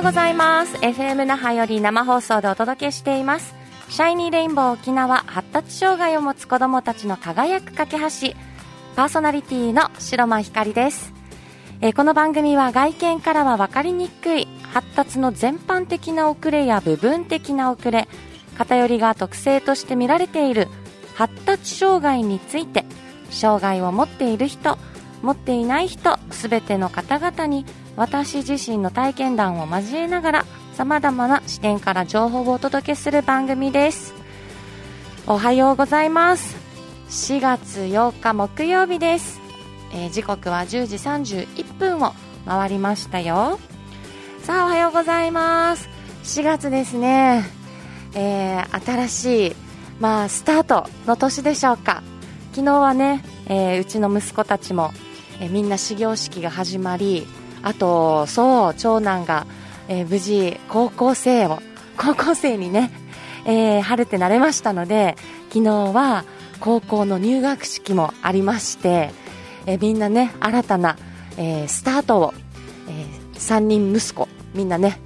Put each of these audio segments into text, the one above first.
うございます。FM 那覇より生放送でお届けしています。シャイニーレインボー沖縄発達障害を持つ子どもたちの輝く架け橋。パーソナリティの白間ひかりです。えこの番組は外見からは分かりにくい。発達の全般的な遅れや部分的な遅れ。偏りが特性として見られている。発達障害について。障害を持っている人。持っていない人。全ての方々に私自身の体験談を交えながらさまざまな視点から情報をお届けする番組です。おはようございます。4月8日木曜日です、えー、時刻は10時31分を回りましたよ。さあおはようございます。4月ですね、えー、新しい、まあ、スタートの年でしょうか。昨日はね、えー、うちの息子たちも、えー、みんな始業式が始まりあとそう長男が、え無事高校生を 高校生にね、え晴れてなれましたので昨日は高校の入学式もありまして、えみんなね新たな、えスタートを、え3人息子みんなね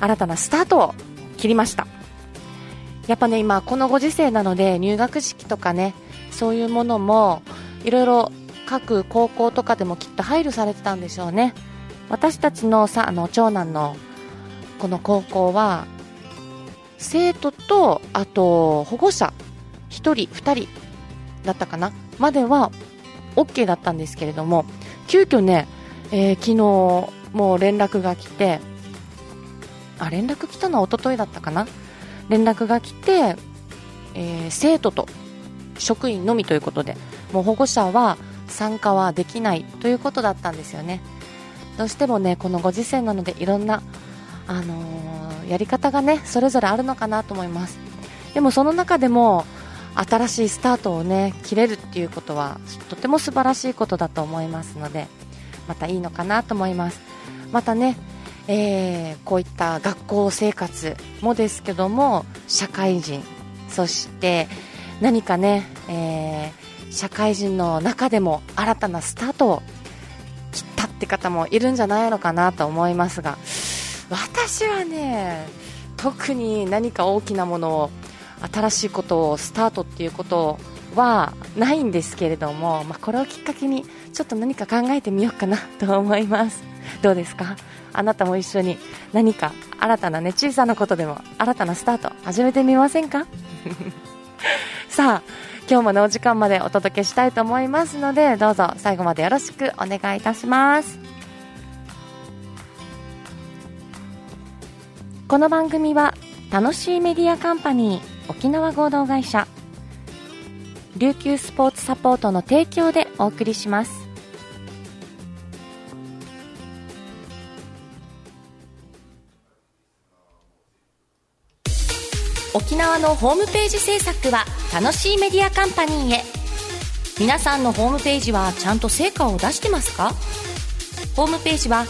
新たなスタートを切りました。やっぱね今このご時世なので入学式とかねそういうものもいろいろ各高校とかでもきっと配慮されてたんでしょうね。私たちのさあの長男のこの高校は生徒とあと保護者1人2人だったかなまでは OK だったんですけれども急遽ね、えー、昨日もう連絡が来てあ連絡来たのは一昨日だったかな連絡が来て、えー、生徒と職員のみということでもう保護者は参加はできないということだったんですよね。どうしてもねこのご時世なのでいろんな、あのー、やり方がねそれぞれあるのかなと思います。でもその中でも新しいスタートをね切れるっていうことはとても素晴らしいことだと思いますのでまたいいのかなと思います。またね、えー、こういった学校生活もですけども社会人そして何かね、えー、社会人の中でも新たなスタートをって方もいるんじゃないのかなと思いますが私はね特に何か大きなものを新しいことをスタートっていうことはないんですけれども、まあ、これをきっかけにちょっと何か考えてみようかなと思います。どうですか？あなたも一緒に何か新たなね小さなことでも新たなスタート始めてみませんか？さあ今日ものお時間までお届けしたいと思いますのでどうぞ最後までよろしくお願いいたします。この番組は楽しいメディアカンパニー沖縄合同会社琉球スポーツサポートの提供でお送りします。沖縄のホームページ制作は楽しいメディアカンパニーへ。皆さんのホームページはちゃんと成果を出してますか？ホームページは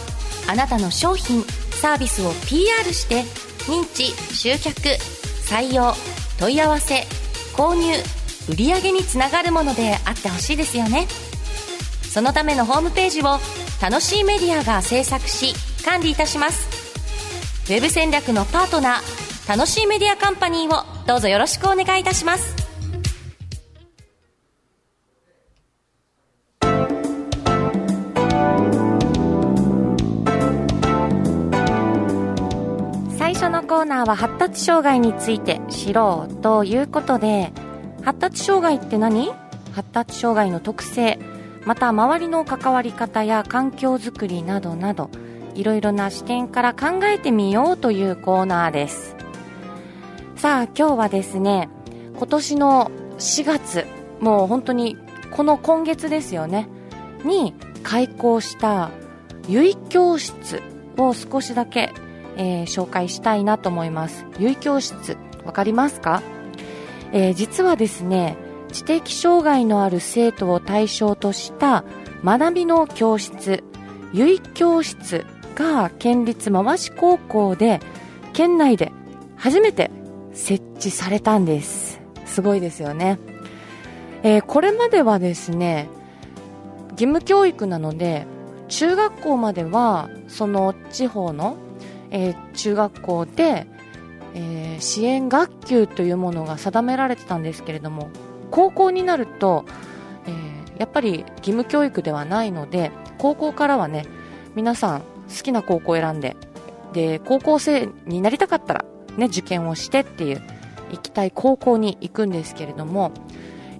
あなたの商品サービスを PR して認知集客採用問い合わせ購入売上につながるものであってほしいですよね。そのためのホームページを楽しいメディアが制作し管理いたします。ウェブ戦略のパートナー楽しいメディアカンパニーをどうぞよろしくお願いいたします。最初のコーナーは発達障害について知ろうということで発達障害って何？発達障害の特性。また周りの関わり方や環境づくりなどなどいろいろな視点から考えてみようというコーナーです。さあ今日はですね今年の4月もう本当にこの今月ですよねに開校した結教室を少しだけ、えー、紹介したいなと思います。結教室わかりますか？えー、実はですね知的障害のある生徒を対象とした学びの教室結教室が県立回し高校で県内で初めて設置されたんです。すごいですよね、えー、これまではですね義務教育なので中学校まではその地方の、えー、中学校で、えー、支援学級というものが定められてたんですけれども高校になると、えー、やっぱり義務教育ではないので高校からはね皆さん好きな高校を選んでで高校生になりたかったら、ね、受験をしてっていう行きたい高校に行くんですけれども、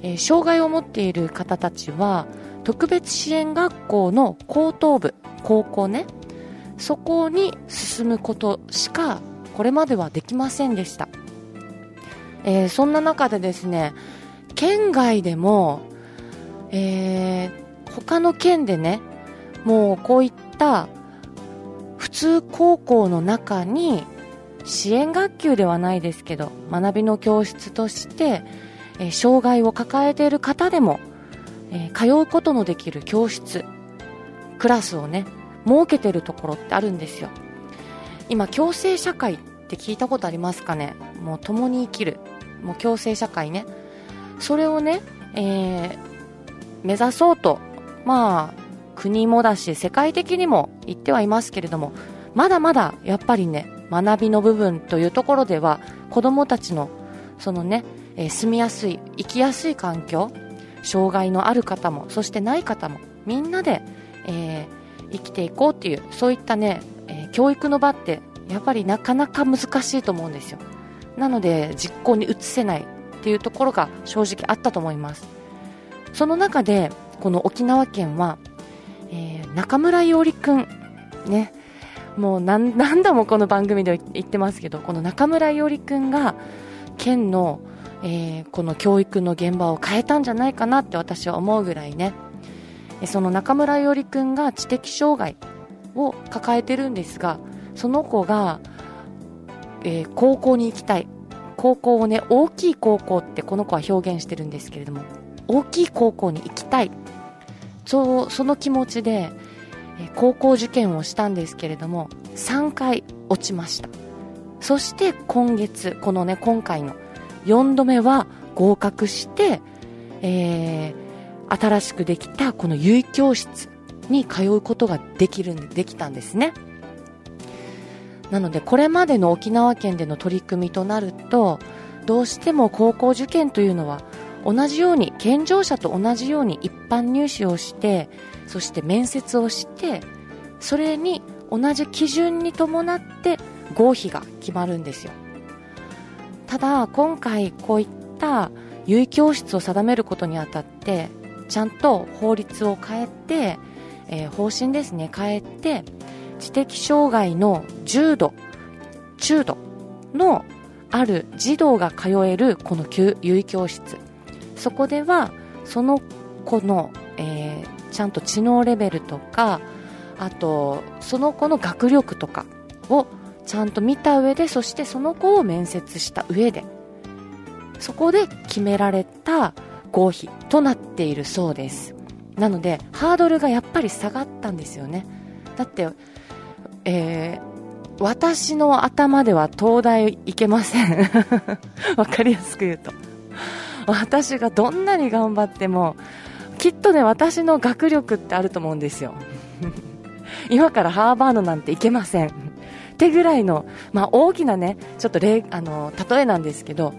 えー、障害を持っている方たちは特別支援学校の高等部高校ねそこに進むことしかこれまではできませんでした、えー、そんな中でですね県外でも、えー、他の県でねもうこういった普通高校の中に支援学級ではないですけど学びの教室として、えー、障害を抱えている方でも、えー、通うことのできる教室クラスをね設けてるところってあるんですよ。今共生社会って聞いたことありますかね？もう共に生きる。もう共生社会ね。それをね、えー、目指そうとまあ国もだし世界的にも言ってはいますけれどもまだまだやっぱりね学びの部分というところでは子どもたちのそのね、えー、住みやすい生きやすい環境障害のある方もそしてない方もみんなで、えー生きていこうっていうそういったね、えー、教育の場ってやっぱりなかなか難しいと思うんですよ。なので実行に移せないっていうところが正直あったと思います。その中でこの沖縄県は、えー、中村伊織くんねもう何何度もこの番組で言ってますけどこの中村伊織くんが県の、えー、この教育の現場を変えたんじゃないかなって私は思うぐらいね。その中村伊織君が知的障害を抱えてるんですがその子が、えー、高校に行きたい。高校をね大きい高校ってこの子は表現してるんですけれども大きい高校に行きたい。そその気持ちで、高校受験をしたんですけれども3回落ちました。そして今月このね今回の4度目は合格して、えー、新しくできたこの結教室に通うことができるんでできたんですね。なのでこれまでの沖縄県での取り組みとなるとどうしても高校受験というのは同じように健常者と同じように一般入試をしてそして面接をしてそれに同じ基準に伴って合否が決まるんですよ。ただ今回こういった結教室を定めることにあたってちゃんと法律を変えて、えー、方針ですね変えて知的障害の重度中度のある児童が通えるこの結教室。そこではその子の、えー、ちゃんと知能レベルとかあとその子の学力とかをちゃんと見た上でそしてその子を面接した上でそこで決められた合否となっているそうです。なのでハードルがやっぱり下がったんですよね。だって、えー、私の頭では東大行けません。わかりやすく言うと。私がどんなに頑張ってもきっとね私の学力ってあると思うんですよ。今からハーバードなんて行けません。ってぐらいの、まあ、大きなねちょっと例あの例えなんですけど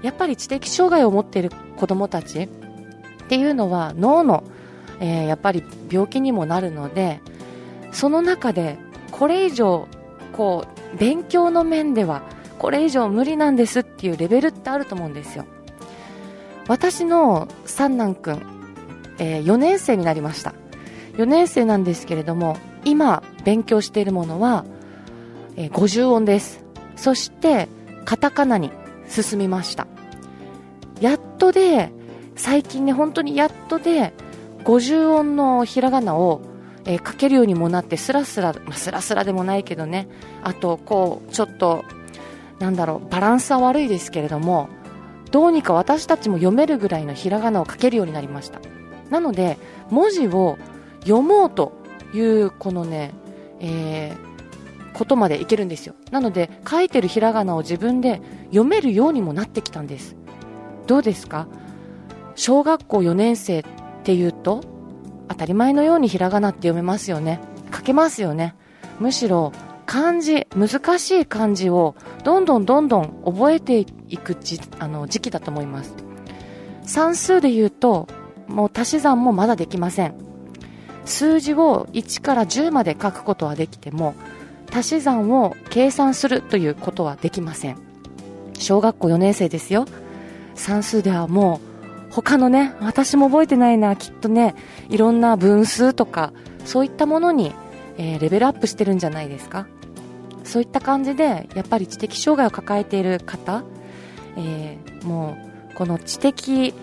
やっぱり知的障害を持っている子どもたちっていうのは脳の、えー、やっぱり病気にもなるのでその中でこれ以上こう勉強の面ではこれ以上無理なんですっていうレベルってあると思うんですよ。私の三男くん、えー、4年生になりました。4年生なんですけれども今勉強しているものは、えー、50音です。そしてカタカナに進みました。やっとで、最近ね、本当にやっとで、50音のひらがなを、えー、書けるようにもなって、スラスラ、まあ、スラスラでもないけどね、あと、こう、ちょっと、なんだろう、バランスは悪いですけれども、どうにか私たちも読めるぐらいのひらがなを書けるようになりました。なので、文字を読もうという、このね、えー、ことまでいけるんですよ。なので、書いてるひらがなを自分で読めるようにもなってきたんです。どうですか？小学校4年生っていうと当たり前のようにひらがなって読めますよね書けますよねむしろ漢字難しい漢字をどんどんどんどん覚えていくじあの時期だと思います算数で言うともう足し算もまだできません。数字を1から10まで書くことはできても足し算を計算するということはできません。小学校4年生ですよ。算数ではもう他のね私も覚えてないなきっとねいろんな分数とかそういったものに、えー、レベルアップしてるんじゃないですか。そういった感じでやっぱり知的障害を抱えている方、えー、もうこの知的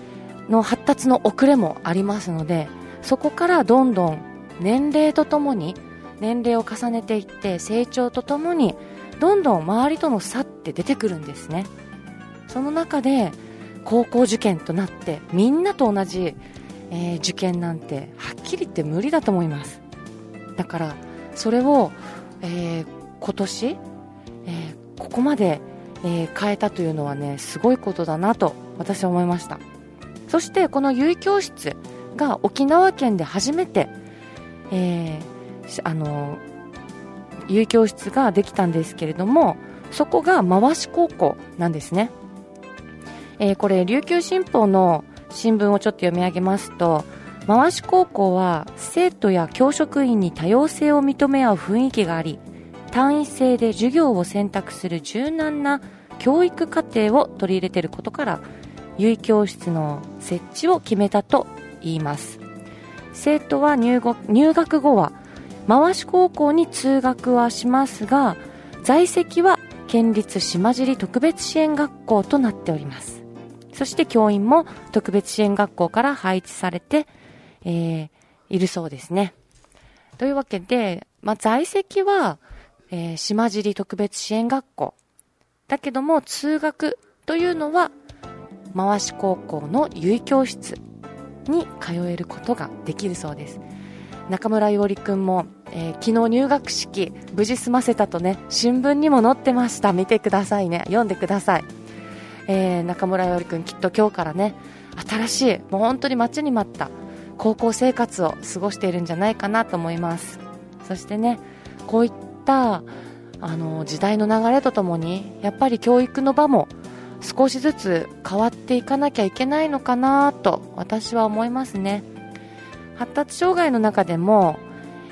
の発達の遅れもありますのでそこからどんどん年齢とともに年齢を重ねていって成長とともにどんどん周りとの差って出てくるんですね。その中で高校受験となってみんなと同じ、えー、受験なんてはっきり言って無理だと思います。だからそれを、えー、今年、えー、ここまで、え変えたというのはねすごいことだなと私は思いました。そしてこの結教室が沖縄県で初めて、えー、あの有教室ができたんですけれどもそこが回し高校なんですね、えー、これ琉球新報の新聞をちょっと読み上げますと回し高校は生徒や教職員に多様性を認め合う雰囲気があり単位制で授業を選択する柔軟な教育課程を取り入れていることから結教室の設置を決めたと言います。生徒は入学後は回し高校に通学はしますが在籍は県立島尻特別支援学校となっております。そして教員も特別支援学校から配置されて、えー、いるそうですね。というわけで、まあ、在籍は、えー、島尻特別支援学校。だけども通学というのは回し高校の結教室に通えることができるそうです。中村伊織くんも、えー、昨日入学式無事済ませたとね新聞にも載ってました。見てくださいね。読んでください、えー、中村伊織くんきっと今日からね新しいもう本当に待ちに待った高校生活を過ごしているんじゃないかなと思います。そしてねこういったあの時代の流れとともにやっぱり教育の場も少しずつ変わっていかなきゃいけないのかなと私は思いますね。発達障害の中でも、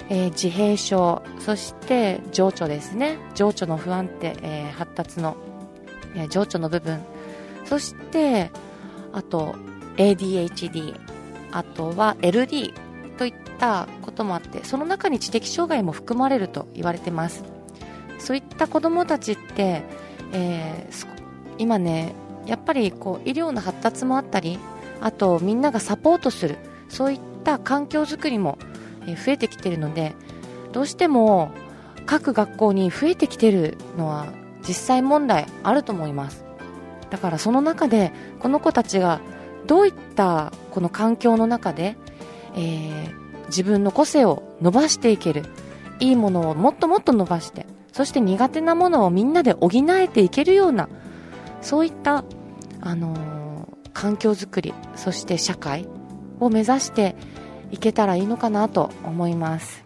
えー、自閉症そして情緒ですね。情緒の不安定、えー、発達の、えー、情緒の部分。そしてあと ADHD あとは LD といったこともあってその中に知的障害も含まれると言われてます。そういった子どもたちって、えー、今ねやっぱりこう医療の発達もあったりあとみんながサポートするそういった環境づくりも増えてきてるのでどうしても各学校に増えてきてるのは実際問題あると思います。だからその中でこの子たちがどういったこの環境の中で、えー、自分の個性を伸ばしていけるいいものをもっともっと伸ばしてそして苦手なものをみんなで補えていけるようなそういった、あのー、環境づくりそして社会を目指していけたらいいのかなと思います。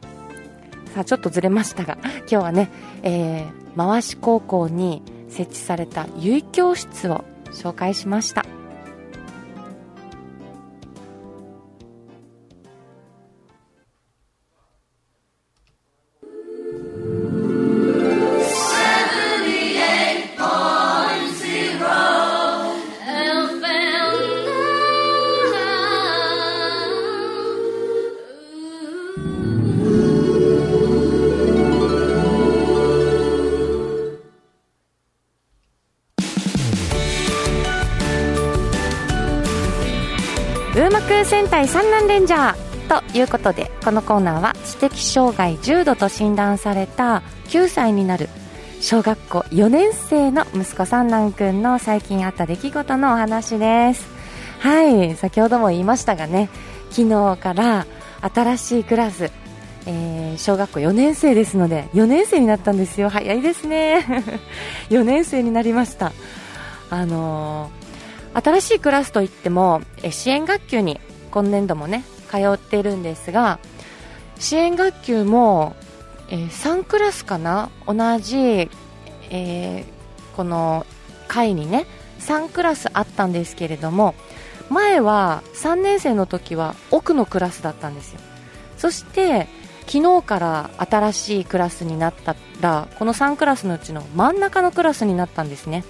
さあちょっとずれましたが 今日はね、えー、回し高校に設置された結教室を紹介しました。戦隊三男レンジャーということでこのコーナーは知的障害重度と診断された9歳になる小学校4年生の息子三男くんの最近あった出来事のお話です。はい先ほども言いましたがね昨日から新しいクラスえー、小学校4年生ですので4年生になったんですよ。早いですね。4年生になりました。あのー、新しいクラスといっても支援学級に今年度もね通っているんですが支援学級も、えー、3クラスかな？同じ、えー、この階にね3クラスあったんですけれども前は3年生の時は奥のクラスだったんですよ。そして昨日から新しいクラスになったらこの3クラスのうちの真ん中のクラスになったんですね。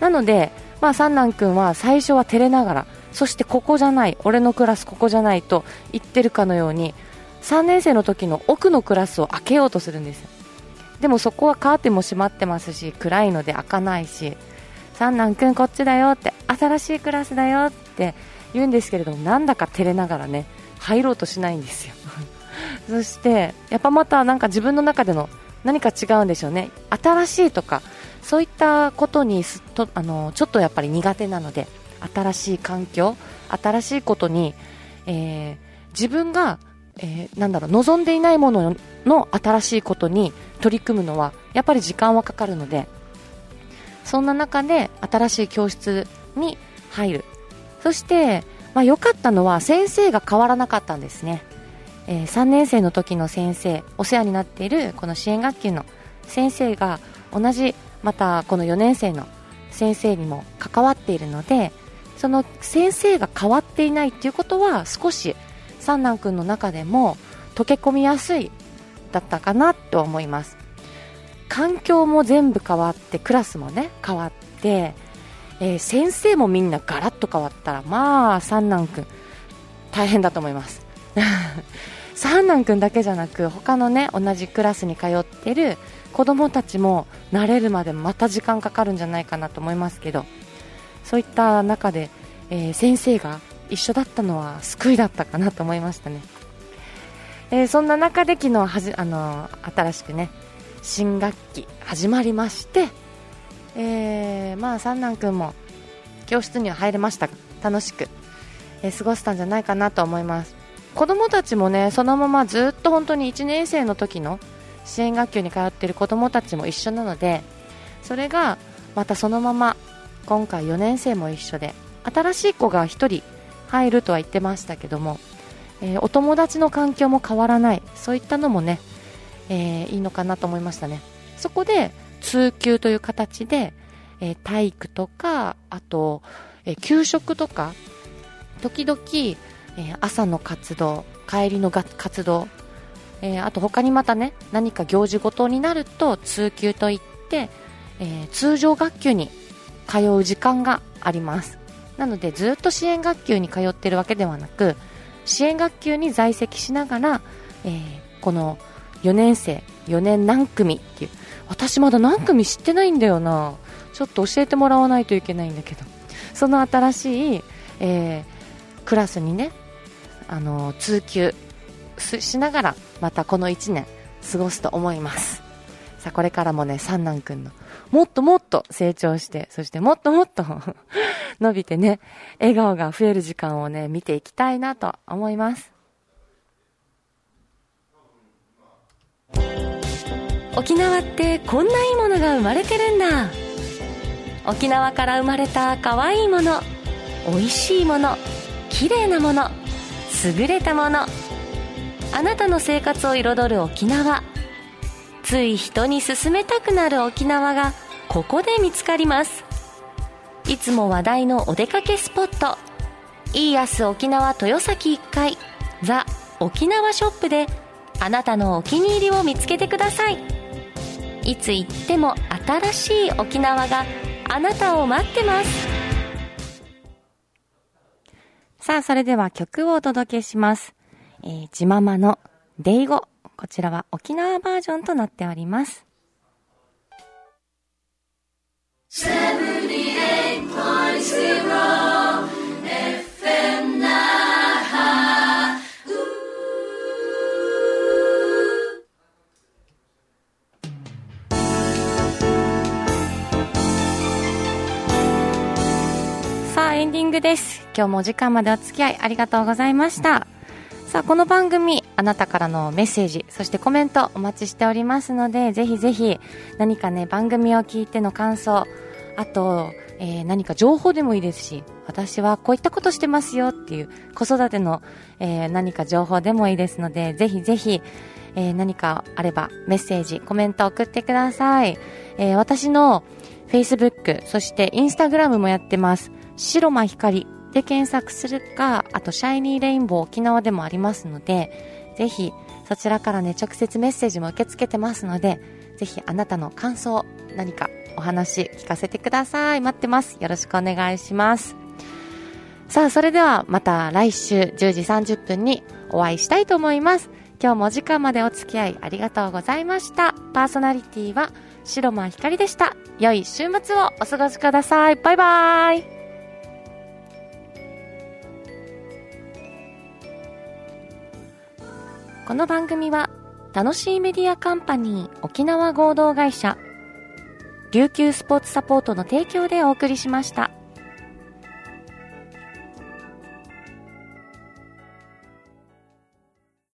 なので、まあ、三男君は最初は照れながらそしてここじゃない俺のクラスここじゃないと言ってるかのように3年生の時の奥のクラスを開けようとするんですでもそこはカーテンも閉まってますし暗いので開かないし三男君こっちだよって新しいクラスだよって言うんですけれどもなんだか照れながらね入ろうとしないんですよ。そしてやっぱまたなんか自分の中での何か違うんでしょうね。新しいとかそういったことにとあのちょっとやっぱり苦手なので新しい環境新しいことに、えー、自分が、えー、なんだろう望んでいないものの新しいことに取り組むのはやっぱり時間はかかるのでそんな中で新しい教室に入る。そして、まあ、良かったのは先生が変わらなかったんですね、えー、3年生の時の先生お世話になっているこの支援学級の先生が同じまたこの4年生の先生にも関わっているのでその先生が変わっていないということは少し三男君の中でも溶け込みやすいだったかなと思います。環境も全部変わってクラスもね変わって、えー、先生もみんなガラッと変わったらまあ三男君大変だと思います。三男君だけじゃなく他のね同じクラスに通ってる子供たちも慣れるまでまた時間かかるんじゃないかなと思いますけどそういった中で、えー、先生が一緒だったのは救いだったかなと思いましたね、えー、そんな中で昨日はじ、あのー、新しくね新学期始まりまして、えー、まあ三男君も教室には入れました。が楽しく、え過ごせたんじゃないかなと思います。子供たちもねそのままずっと本当に1年生の時の支援学級に通っている子どもたちも一緒なのでそれがまたそのまま今回4年生も一緒で新しい子が1人入るとは言ってましたけども、えー、お友達の環境も変わらないそういったのもね、えー、いいのかなと思いましたね。そこで通級という形で、えー、体育とかあと、え給食とか時々、え朝の活動帰りの活動えー、あと他にまたね何か行事ごとになると通級といって、えー、通常学級に通う時間があります。なのでずっと支援学級に通ってるわけではなく支援学級に在籍しながら、えー、この4年生4年何組っていう私まだ何組知ってないんだよな。ちょっと教えてもらわないといけないんだけど。その新しい、えー、クラスにねあの通級しながらまたこの1年過ごすと思います。さあこれからもね三男くんのもっともっと成長してそしてもっともっと 伸びてね笑顔が増える時間をね見ていきたいなと思います。沖縄ってこんないいものが生まれてるんだ。沖縄から生まれた可愛いいもの美味しいもの綺麗なもの優れたもの。あなたの生活を彩る沖縄。つい人に勧めたくなる沖縄がここで見つかります。いつも話題のお出かけスポット。イーアス沖縄豊崎1階ザ・沖縄ショップであなたのお気に入りを見つけてください。いつ行っても新しい沖縄があなたを待ってます。さあそれでは曲をお届けします。えー、ジママのデイゴ。こちらは沖縄バージョンとなっております。さあ、エンディングです。今日もお時間までお付き合いありがとうございました。さあ、この番組、あなたからのメッセージ、そしてコメントお待ちしておりますので、ぜひぜひ何かね、番組を聞いての感想、あと、えー、何か情報でもいいですし、私はこういったことしてますよっていう子育ての、えー、何か情報でもいいですので、ぜひぜひ、えー、何かあればメッセージ、コメント送ってください。え、私の Facebook、そして Instagram もやってます。白間光で検索するか、あとシャイニーレインボー沖縄でもありますので、ぜひそちらからね、直接メッセージも受け付けてますので、ぜひあなたの感想、何かお話聞かせてください。待ってます。よろしくお願いします。さあ、それではまた来週10時30分にお会いしたいと思います。今日もお時間までお付き合いありがとうございました。パーソナリティは白間ひかりでした。良い週末をお過ごしください。バイバイ。この番組は楽しいメディアカンパニー沖縄合同会社琉球スポーツサポートの提供でお送りしました。